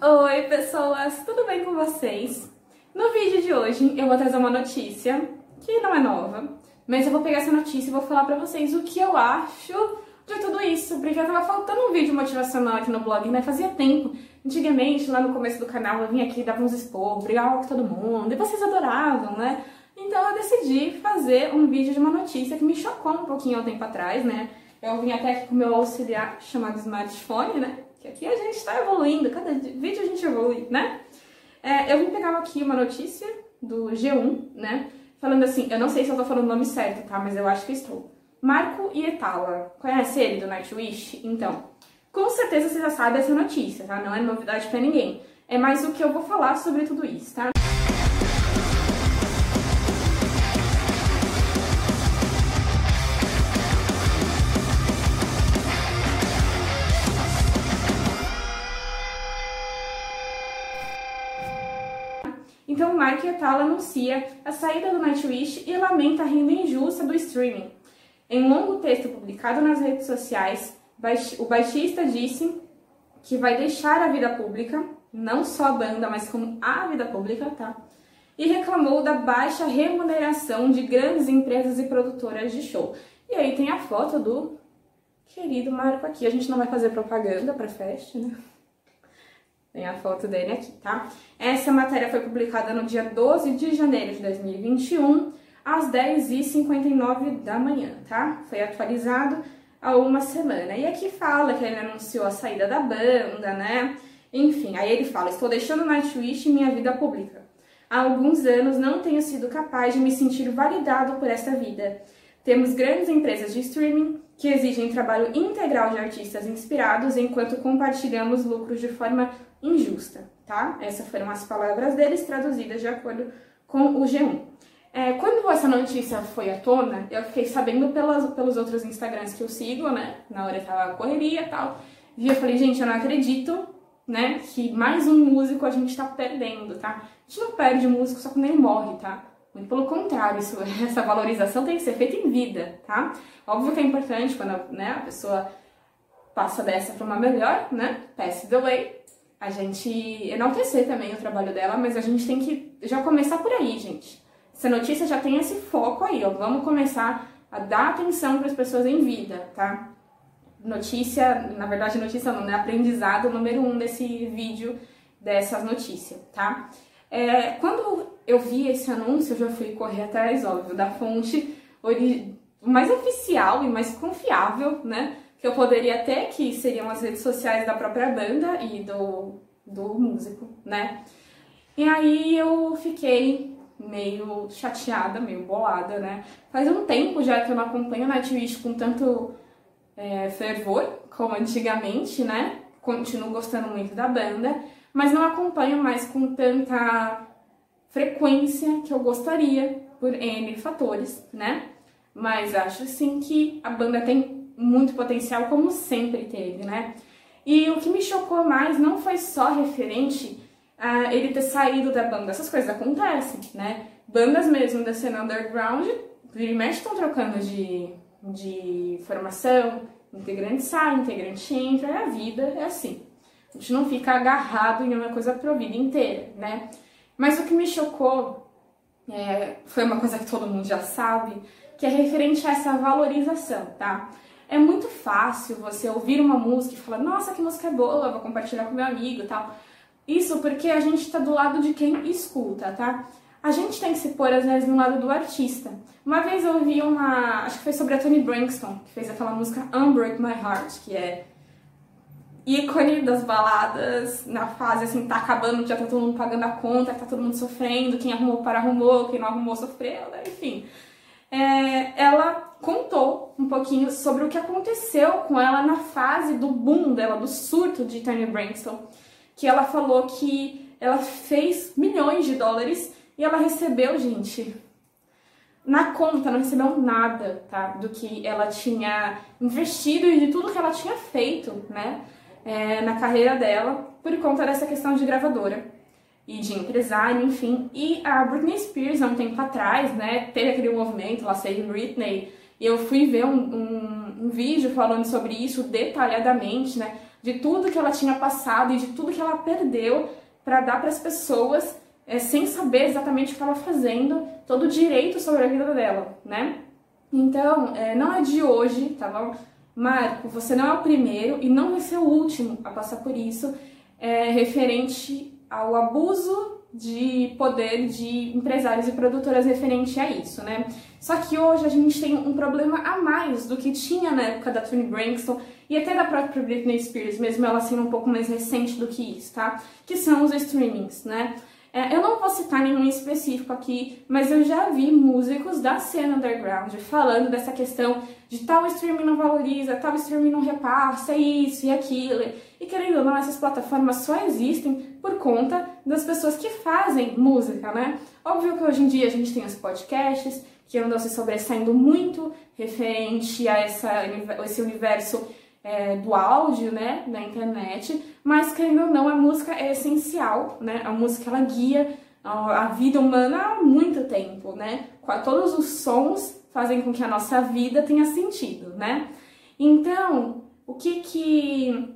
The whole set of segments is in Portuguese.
Oi pessoas, tudo bem com vocês? No vídeo de hoje eu vou trazer uma notícia que não é nova, mas eu vou pegar essa notícia e vou falar pra vocês o que eu acho de tudo isso, porque tava faltando um vídeo motivacional aqui no blog, né? Fazia tempo. Antigamente, lá no começo do canal, eu vinha aqui, dava uns expor, brigava com todo mundo, e vocês adoravam, né? Então eu decidi fazer um vídeo de uma notícia que me chocou um pouquinho há um tempo atrás, né? Eu vim até aqui com o meu auxiliar chamado smartphone, né? Que aqui a gente está evoluindo, cada vídeo a gente evolui, né? É, eu vim pegar aqui uma notícia do G1, né? Falando assim, eu não sei se eu tô falando o nome certo, tá? Mas eu acho que estou. Marco Ietala, conhece ele do Nightwish? Então, com certeza você já sabe essa notícia, tá? Não é novidade para ninguém. É mais o que eu vou falar sobre tudo isso, tá? Etala anuncia a saída do Nightwish e lamenta a renda injusta do streaming. Em um longo texto publicado nas redes sociais, o baixista disse que vai deixar a vida pública, não só a banda, mas como a vida pública, tá? E reclamou da baixa remuneração de grandes empresas e produtoras de show. E aí tem a foto do querido Marco aqui. A gente não vai fazer propaganda para festa, né? Tem a foto dele aqui, tá? Essa matéria foi publicada no dia 12 de janeiro de 2021, às 10h59 da manhã, tá? Foi atualizado há uma semana. E aqui fala que ele anunciou a saída da banda, né? Enfim, aí ele fala: Estou deixando Nightwish e minha vida pública. Há alguns anos não tenho sido capaz de me sentir validado por esta vida. Temos grandes empresas de streaming que exigem trabalho integral de artistas inspirados enquanto compartilhamos lucros de forma injusta, tá? Essas foram as palavras deles traduzidas de acordo com o G1. É, quando essa notícia foi à tona, eu fiquei sabendo pelas, pelos outros Instagrams que eu sigo, né? Na hora tava correria e tal. E eu falei, gente, eu não acredito, né? Que mais um músico a gente tá perdendo, tá? A gente não perde músico só quando ele morre, tá? Muito pelo contrário, isso, essa valorização tem que ser feita em vida, tá? Óbvio que é importante quando né, a pessoa passa dessa para uma melhor, né? Pass the way. A gente enaltecer também o trabalho dela, mas a gente tem que já começar por aí, gente. Essa notícia já tem esse foco aí, ó. Vamos começar a dar atenção para as pessoas em vida, tá? Notícia, na verdade, notícia não, né? Aprendizado número um desse vídeo, dessas notícias, tá? É, quando eu vi esse anúncio, eu já fui correr atrás, óbvio, da fonte mais oficial e mais confiável, né? Que eu poderia ter, que seriam as redes sociais da própria banda e do, do músico, né? E aí eu fiquei meio chateada, meio bolada, né? Faz um tempo já que eu não acompanho a Nightwish com tanto é, fervor como antigamente, né? Continuo gostando muito da banda, mas não acompanho mais com tanta frequência que eu gostaria por N fatores, né? Mas acho sim que a banda tem muito potencial, como sempre teve, né? E o que me chocou mais não foi só referente a ele ter saído da banda. Essas coisas acontecem, né? Bandas mesmo da cena underground, vira e mexe estão trocando de, de formação, integrante sai, integrante entra, é a vida, é assim. A gente não fica agarrado em uma coisa pra vida inteira, né? Mas o que me chocou é, foi uma coisa que todo mundo já sabe, que é referente a essa valorização, tá? É muito fácil você ouvir uma música e falar, nossa, que música boa, vou compartilhar com meu amigo e tal. Isso porque a gente tá do lado de quem escuta, tá? A gente tem que se pôr, às vezes, no lado do artista. Uma vez eu ouvi uma. Acho que foi sobre a Toni Braxton, que fez aquela música Unbreak My Heart, que é ícone das baladas na fase assim, tá acabando, já tá todo mundo pagando a conta, tá todo mundo sofrendo, quem arrumou para arrumou, quem não arrumou sofreu, né? enfim. É, ela contou um pouquinho sobre o que aconteceu com ela na fase do boom dela, do surto de Tony Braxton, que ela falou que ela fez milhões de dólares e ela recebeu, gente, na conta, não recebeu nada, tá? Do que ela tinha investido e de tudo que ela tinha feito, né? é, na carreira dela por conta dessa questão de gravadora e de empresário, enfim. E a Britney Spears, há um tempo atrás, né, teve aquele movimento lá, Save Britney, e eu fui ver um, um, um vídeo falando sobre isso detalhadamente, né, de tudo que ela tinha passado e de tudo que ela perdeu para dar para as pessoas é, sem saber exatamente o que estava fazendo, todo o direito sobre a vida dela, né? Então, é, não é de hoje, tá bom? Marco, você não é o primeiro e não vai ser o último a passar por isso, é, referente ao abuso de poder de empresários e produtoras referente a isso, né? Só que hoje a gente tem um problema a mais do que tinha na época da Toni Braxton e até da própria Britney Spears, mesmo ela sendo um pouco mais recente do que isso, tá? Que são os streamings, né? É, eu não vou citar nenhum específico aqui, mas eu já vi músicos da cena underground falando dessa questão de tal streaming não valoriza, tal streaming não repassa, isso e aquilo. E querendo ou não, essas plataformas só existem por conta das pessoas que fazem música, né? Óbvio que hoje em dia a gente tem os podcasts, que andam se sobressaindo muito referente a essa, esse universo é, do áudio, né, da internet, mas querendo ou não, a música é essencial, né, a música ela guia a, a vida humana há muito tempo, né, todos os sons fazem com que a nossa vida tenha sentido, né, então, o que que,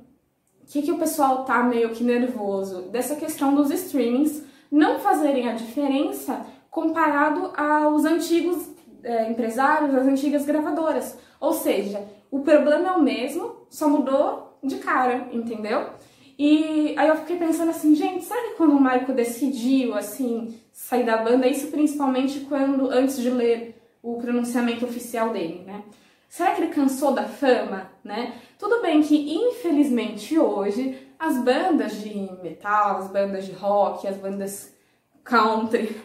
o que que o pessoal tá meio que nervoso? Dessa questão dos streamings não fazerem a diferença comparado aos antigos é, empresários, às antigas gravadoras, ou seja, o problema é o mesmo, só mudou de cara, entendeu? E aí eu fiquei pensando assim, gente, sabe quando o Marco decidiu, assim, sair da banda? Isso principalmente quando, antes de ler o pronunciamento oficial dele, né? Será que ele cansou da fama, né? Tudo bem que, infelizmente, hoje, as bandas de metal, as bandas de rock, as bandas country,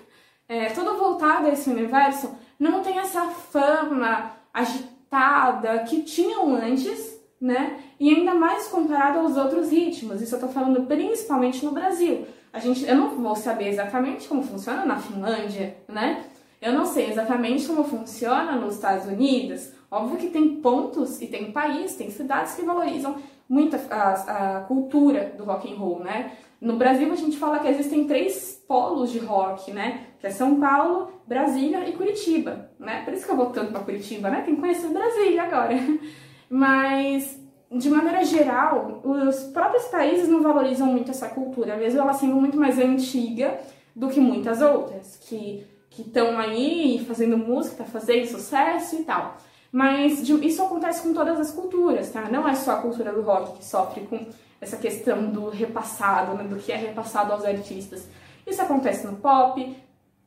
é, tudo voltado a esse universo, não tem essa fama agitada agitada que tinham antes, né? E ainda mais comparado aos outros ritmos. Isso eu tô falando principalmente no Brasil. A gente, eu não vou saber exatamente como funciona na Finlândia, né? Eu não sei exatamente como funciona nos Estados Unidos. Óbvio que tem pontos e tem países, tem cidades que valorizam muito a, a, a cultura do rock and roll, né? No Brasil a gente fala que existem três polos de rock, né? Que é São Paulo, Brasília e Curitiba, né? Por isso que eu vou tanto para Curitiba, né? Tem que conhecer Brasília agora. Mas de maneira geral, os próprios países não valorizam muito essa cultura, mesmo ela sendo muito mais antiga do que muitas outras, que estão aí fazendo música, fazendo sucesso e tal. Mas isso acontece com todas as culturas, tá? Não é só a cultura do rock que sofre com essa questão do repassado, né, do que é repassado aos artistas. Isso acontece no pop,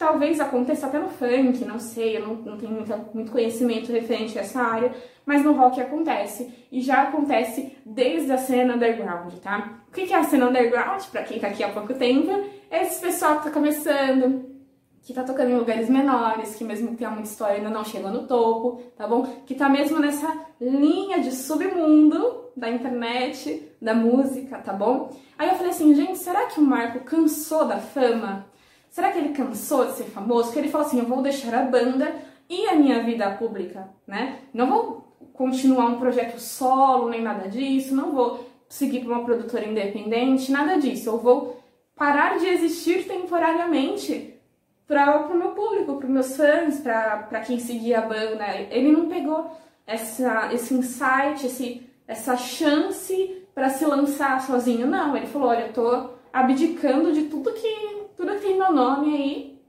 talvez aconteça até no funk, não sei, eu não, não tenho muito, muito conhecimento referente a essa área, mas no rock acontece, e já acontece desde a cena underground, tá? O que é a cena underground, pra quem tá aqui há pouco tempo? É esse pessoal que tá começando, que tá tocando em lugares menores, que mesmo que tenha muita história ainda não chegou no topo, tá bom? Que tá mesmo nessa linha de submundo da internet, da música, tá bom? Aí eu falei assim, gente, será que o Marco cansou da fama? Será que ele cansou de ser famoso? Porque ele falou assim, eu vou deixar a banda e a minha vida pública, né? Não vou continuar um projeto solo, nem nada disso, não vou seguir para uma produtora independente, nada disso. Eu vou parar de existir temporariamente para o meu público, para meus fãs, para quem seguia a banda. Ele não pegou essa, esse insight, esse, essa chance para se lançar sozinho. Não, ele falou: olha, eu tô abdicando de tudo que tudo que tem meu nome aí,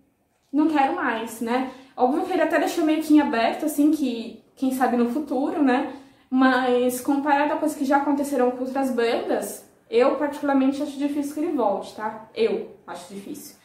não quero mais, né? Óbvio que ele até deixou meio que em aberto, assim, que quem sabe no futuro, né? Mas comparado a coisas que já aconteceram com outras bandas, eu particularmente acho difícil que ele volte, tá? Eu acho difícil.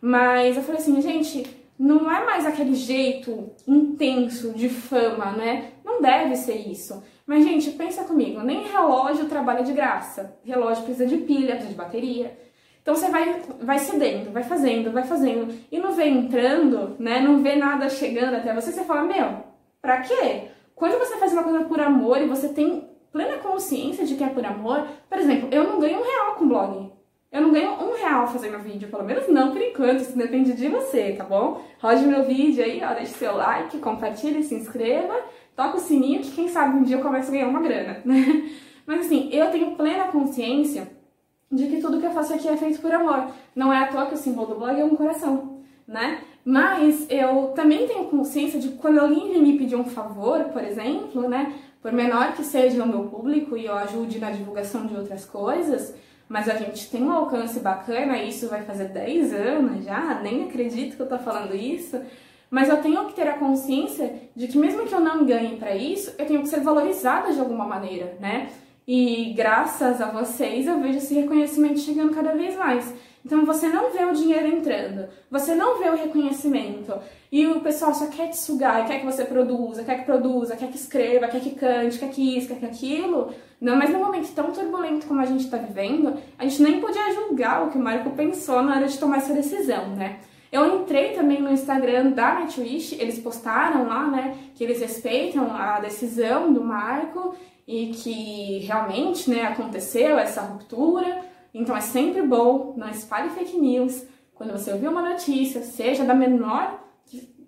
Mas eu falei assim, gente, não é mais aquele jeito intenso de fama, né? Não deve ser isso. Mas, gente, pensa comigo, nem relógio trabalha de graça. Relógio precisa de pilha, precisa de bateria. Então você vai, vai cedendo, vai fazendo, vai fazendo. E não vê entrando, né? Não vê nada chegando até você, você fala, meu, pra quê? Quando você faz uma coisa por amor e você tem plena consciência de que é por amor, por exemplo, eu não ganho um real com blog. Eu não ganho um real fazendo vídeo, pelo menos não por enquanto, isso depende de você, tá bom? Rode meu vídeo aí, ó, deixe seu like, compartilhe, se inscreva, toca o sininho que quem sabe um dia eu começo a ganhar uma grana, né? Mas assim, eu tenho plena consciência de que tudo que eu faço aqui é feito por amor. Não é à toa que o símbolo do blog é um coração, né? Mas eu também tenho consciência de que quando alguém me pedir um favor, por exemplo, né? Por menor que seja o meu público e eu ajude na divulgação de outras coisas, mas a gente tem um alcance bacana, isso vai fazer 10 anos já, nem acredito que eu tô falando isso. Mas eu tenho que ter a consciência de que mesmo que eu não ganhe para isso, eu tenho que ser valorizada de alguma maneira, né? E graças a vocês eu vejo esse reconhecimento chegando cada vez mais. Então você não vê o dinheiro entrando, você não vê o reconhecimento. E o pessoal só quer te sugar, quer que você produza, quer que produza, quer que escreva, quer que cante, quer que isso, quer que aquilo. Não, mas num momento tão turbulento como a gente está vivendo, a gente nem podia julgar o que o Marco pensou na hora de tomar essa decisão, né? Eu entrei também no Instagram da Nightwish, eles postaram lá, né, que eles respeitam a decisão do Marco e que realmente, né, aconteceu essa ruptura. Então é sempre bom, não espalhe fake news. Quando você ouvir uma notícia, seja da menor,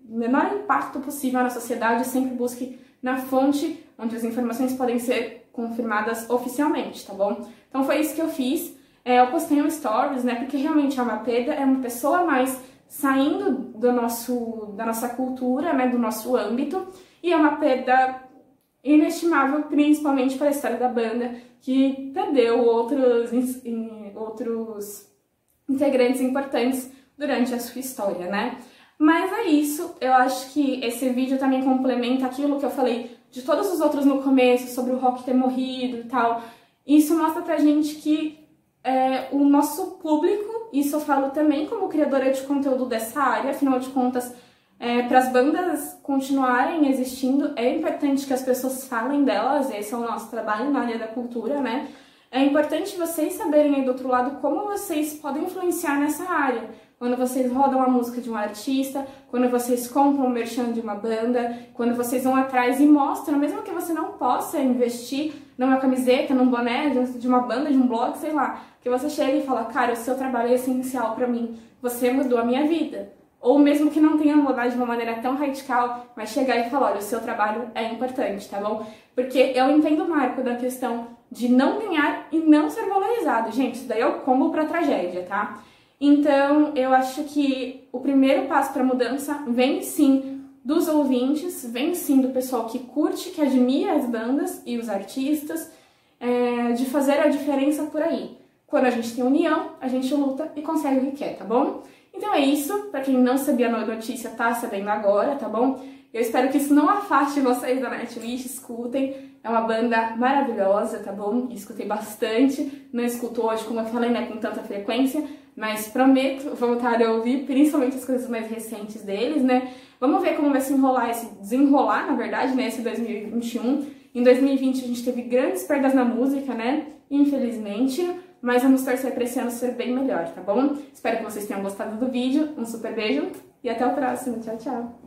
menor impacto possível na sociedade, sempre busque na fonte onde as informações podem ser confirmadas oficialmente, tá bom? Então foi isso que eu fiz. É, eu postei um stories, né? Porque realmente a Mapeda é uma pessoa a mais saindo do nosso, da nossa cultura, né, do nosso âmbito, e uma perda inestimável, principalmente para a história da banda, que perdeu outros, outros integrantes importantes durante a sua história, né? Mas é isso, eu acho que esse vídeo também complementa aquilo que eu falei de todos os outros no começo, sobre o rock ter morrido e tal. Isso mostra pra gente que é, o nosso público, isso eu falo também como criadora de conteúdo dessa área, afinal de contas, é, para as bandas continuarem existindo, é importante que as pessoas falem delas, esse é o nosso trabalho na área da cultura, né? É importante vocês saberem aí do outro lado como vocês podem influenciar nessa área. Quando vocês rodam a música de um artista, quando vocês compram o merchan de uma banda, quando vocês vão atrás e mostram, mesmo que você não possa investir numa camiseta, num boné de uma banda, de um blog, sei lá, que você chega e fala, cara, o seu trabalho é essencial para mim, você mudou a minha vida. Ou mesmo que não tenha mudado de uma maneira tão radical, mas chegar e falar, olha, o seu trabalho é importante, tá bom? Porque eu entendo o marco da questão de não ganhar e não ser valorizado. Gente, isso daí é o combo pra tragédia, tá? Então, eu acho que o primeiro passo para mudança vem sim dos ouvintes, vem sim do pessoal que curte, que admira as bandas e os artistas, é, de fazer a diferença por aí. Quando a gente tem união, a gente luta e consegue o que quer, tá bom? Então é isso. Para quem não sabia a notícia, tá sabendo agora, tá bom? Eu espero que isso não afaste vocês da Nightwish, escutem. É uma banda maravilhosa, tá bom? Escutei bastante. Não escuto hoje, como eu falei, né, com tanta frequência, mas prometo voltar a ouvir, principalmente as coisas mais recentes deles, né? Vamos ver como vai se enrolar, esse desenrolar, na verdade, né, esse 2021. Em 2020 a gente teve grandes perdas na música, né? Infelizmente mas vamos torcer para esse ano ser bem melhor, tá bom? Espero que vocês tenham gostado do vídeo, um super beijo e até o próximo. Tchau, tchau!